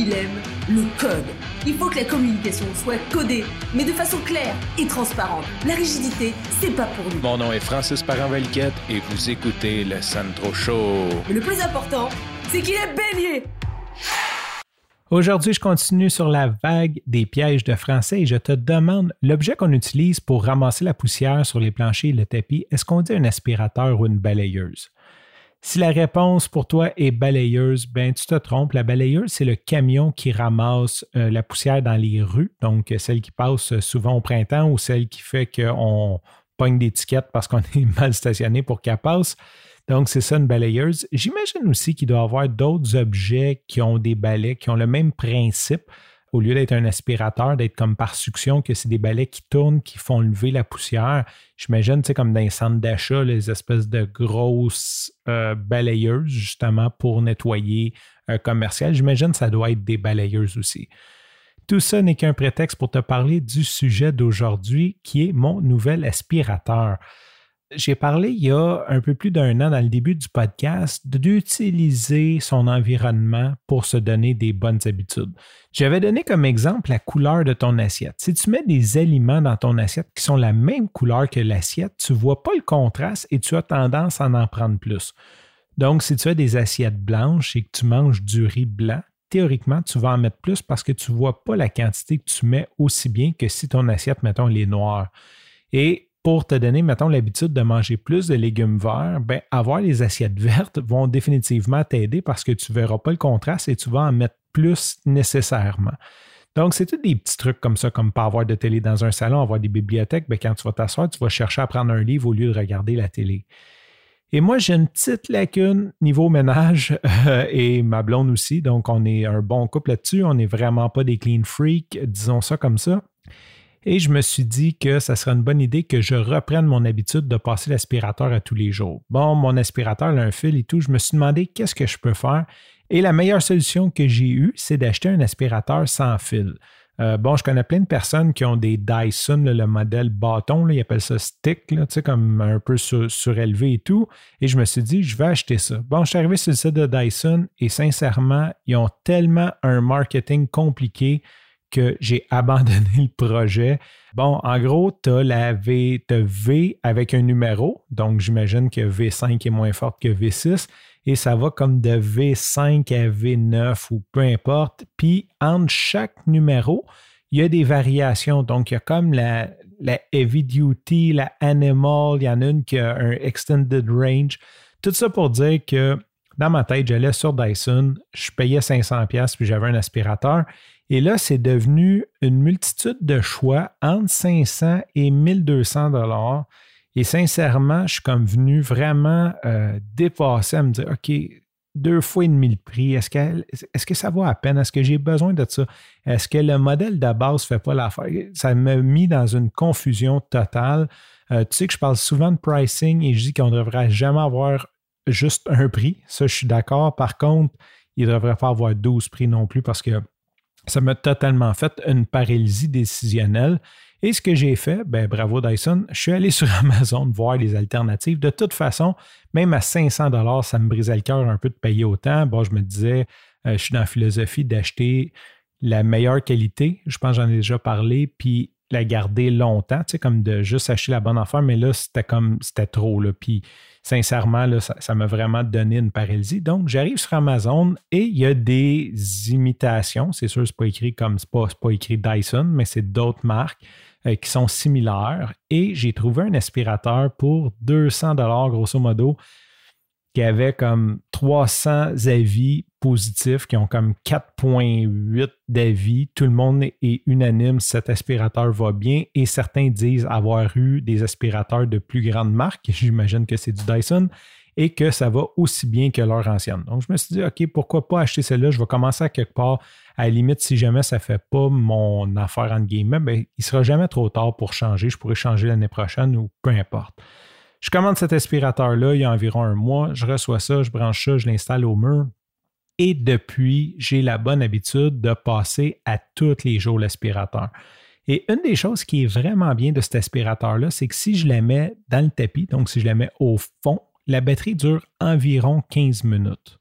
il aime le code. Il faut que la communication soit codée, mais de façon claire et transparente. La rigidité, c'est pas pour nous. Mon nom est Francis parent et vous écoutez le Sandro Show. Mais le plus important, c'est qu'il est bélier. Aujourd'hui, je continue sur la vague des pièges de français et je te demande l'objet qu'on utilise pour ramasser la poussière sur les planchers et le tapis, est-ce qu'on dit un aspirateur ou une balayeuse? Si la réponse pour toi est balayeuse, ben tu te trompes. La balayeuse, c'est le camion qui ramasse euh, la poussière dans les rues, donc celle qui passe souvent au printemps ou celle qui fait qu'on pogne des tickets parce qu'on est mal stationné pour qu'elle passe. Donc, c'est ça une balayeuse. J'imagine aussi qu'il doit y avoir d'autres objets qui ont des balais, qui ont le même principe au lieu d'être un aspirateur, d'être comme par succion, que c'est des balais qui tournent, qui font lever la poussière. J'imagine, sais, comme dans les centres d'achat, les espèces de grosses euh, balayeuses, justement, pour nettoyer un commercial. J'imagine que ça doit être des balayeuses aussi. Tout ça n'est qu'un prétexte pour te parler du sujet d'aujourd'hui, qui est mon nouvel aspirateur. J'ai parlé il y a un peu plus d'un an dans le début du podcast d'utiliser son environnement pour se donner des bonnes habitudes. J'avais donné comme exemple la couleur de ton assiette. Si tu mets des aliments dans ton assiette qui sont la même couleur que l'assiette, tu ne vois pas le contraste et tu as tendance à en, en prendre plus. Donc, si tu as des assiettes blanches et que tu manges du riz blanc, théoriquement, tu vas en mettre plus parce que tu ne vois pas la quantité que tu mets aussi bien que si ton assiette, mettons, elle est noire. Et pour te donner, mettons, l'habitude de manger plus de légumes verts, ben, avoir les assiettes vertes vont définitivement t'aider parce que tu ne verras pas le contraste et tu vas en mettre plus nécessairement. Donc, c'est tous des petits trucs comme ça, comme pas avoir de télé dans un salon, avoir des bibliothèques. Ben, quand tu vas t'asseoir, tu vas chercher à prendre un livre au lieu de regarder la télé. Et moi, j'ai une petite lacune niveau ménage euh, et ma blonde aussi. Donc, on est un bon couple là-dessus. On n'est vraiment pas des clean freaks, disons ça comme ça. Et je me suis dit que ça serait une bonne idée que je reprenne mon habitude de passer l'aspirateur à tous les jours. Bon, mon aspirateur a un fil et tout. Je me suis demandé qu'est-ce que je peux faire. Et la meilleure solution que j'ai eue, c'est d'acheter un aspirateur sans fil. Euh, bon, je connais plein de personnes qui ont des Dyson, le modèle bâton, ils appellent ça stick, sais, comme un peu surélevé et tout. Et je me suis dit, je vais acheter ça. Bon, je suis arrivé sur le site de Dyson et sincèrement, ils ont tellement un marketing compliqué que j'ai abandonné le projet. Bon, en gros, tu as la V, avec un numéro, donc j'imagine que V5 est moins forte que V6, et ça va comme de V5 à V9 ou peu importe. Puis entre chaque numéro, il y a des variations. Donc, il y a comme la, la Heavy Duty, la Animal, il y en a une qui a un Extended Range. Tout ça pour dire que dans ma tête, j'allais sur Dyson, je payais 500$ puis j'avais un aspirateur. Et là, c'est devenu une multitude de choix entre 500 et 1200 dollars. Et sincèrement, je suis comme venu vraiment euh, dépasser à me dire, OK, deux fois et demi le prix, est-ce que, ça vaut à peine? Est-ce que j'ai besoin de ça? Est-ce que le modèle de base ne fait pas l'affaire? Ça m'a mis dans une confusion totale. Euh, tu sais que je parle souvent de pricing et je dis qu'on ne devrait jamais avoir juste un prix. Ça, je suis d'accord. Par contre, il ne devrait pas avoir 12 prix non plus parce que ça m'a totalement fait une paralysie décisionnelle. Et ce que j'ai fait, ben bravo Dyson, je suis allé sur Amazon voir les alternatives. De toute façon, même à 500 dollars, ça me brisait le cœur un peu de payer autant. Bon, je me disais, euh, je suis dans la philosophie d'acheter la meilleure qualité. Je pense que j'en ai déjà parlé, puis la garder longtemps, tu sais, comme de juste acheter la bonne affaire, mais là, c'était comme, c'était trop, là. Puis sincèrement, là, ça m'a vraiment donné une paralysie. Donc, j'arrive sur Amazon et il y a des imitations. C'est sûr, c'est pas écrit comme c'est pas, pas écrit Dyson, mais c'est d'autres marques euh, qui sont similaires. Et j'ai trouvé un aspirateur pour 200 grosso modo qui avait comme 300 avis positifs, qui ont comme 4.8 d'avis. Tout le monde est unanime, cet aspirateur va bien et certains disent avoir eu des aspirateurs de plus grande marque, j'imagine que c'est du Dyson, et que ça va aussi bien que leur ancienne. Donc je me suis dit, OK, pourquoi pas acheter celle-là? Je vais commencer à quelque part. À la limite, si jamais ça ne fait pas mon affaire en guillemets, ben, il ne sera jamais trop tard pour changer. Je pourrais changer l'année prochaine ou peu importe. Je commande cet aspirateur-là il y a environ un mois. Je reçois ça, je branche ça, je l'installe au mur. Et depuis, j'ai la bonne habitude de passer à tous les jours l'aspirateur. Et une des choses qui est vraiment bien de cet aspirateur-là, c'est que si je la mets dans le tapis, donc si je la mets au fond, la batterie dure environ 15 minutes.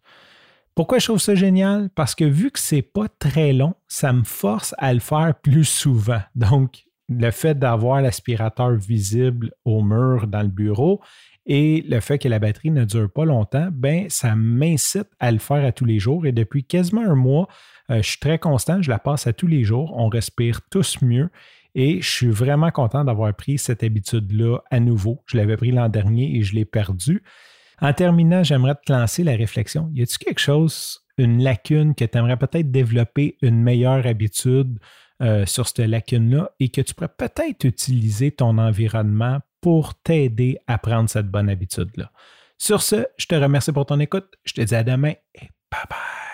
Pourquoi je trouve ça génial? Parce que vu que c'est pas très long, ça me force à le faire plus souvent. Donc, le fait d'avoir l'aspirateur visible au mur dans le bureau et le fait que la batterie ne dure pas longtemps, ben ça m'incite à le faire à tous les jours. Et depuis quasiment un mois, euh, je suis très constant, je la passe à tous les jours. On respire tous mieux. Et je suis vraiment content d'avoir pris cette habitude-là à nouveau. Je l'avais pris l'an dernier et je l'ai perdu. En terminant, j'aimerais te lancer la réflexion. Y a-t-il quelque chose, une lacune que tu aimerais peut-être développer une meilleure habitude euh, sur cette lacune-là et que tu pourrais peut-être utiliser ton environnement pour t'aider à prendre cette bonne habitude-là? Sur ce, je te remercie pour ton écoute. Je te dis à demain et bye bye.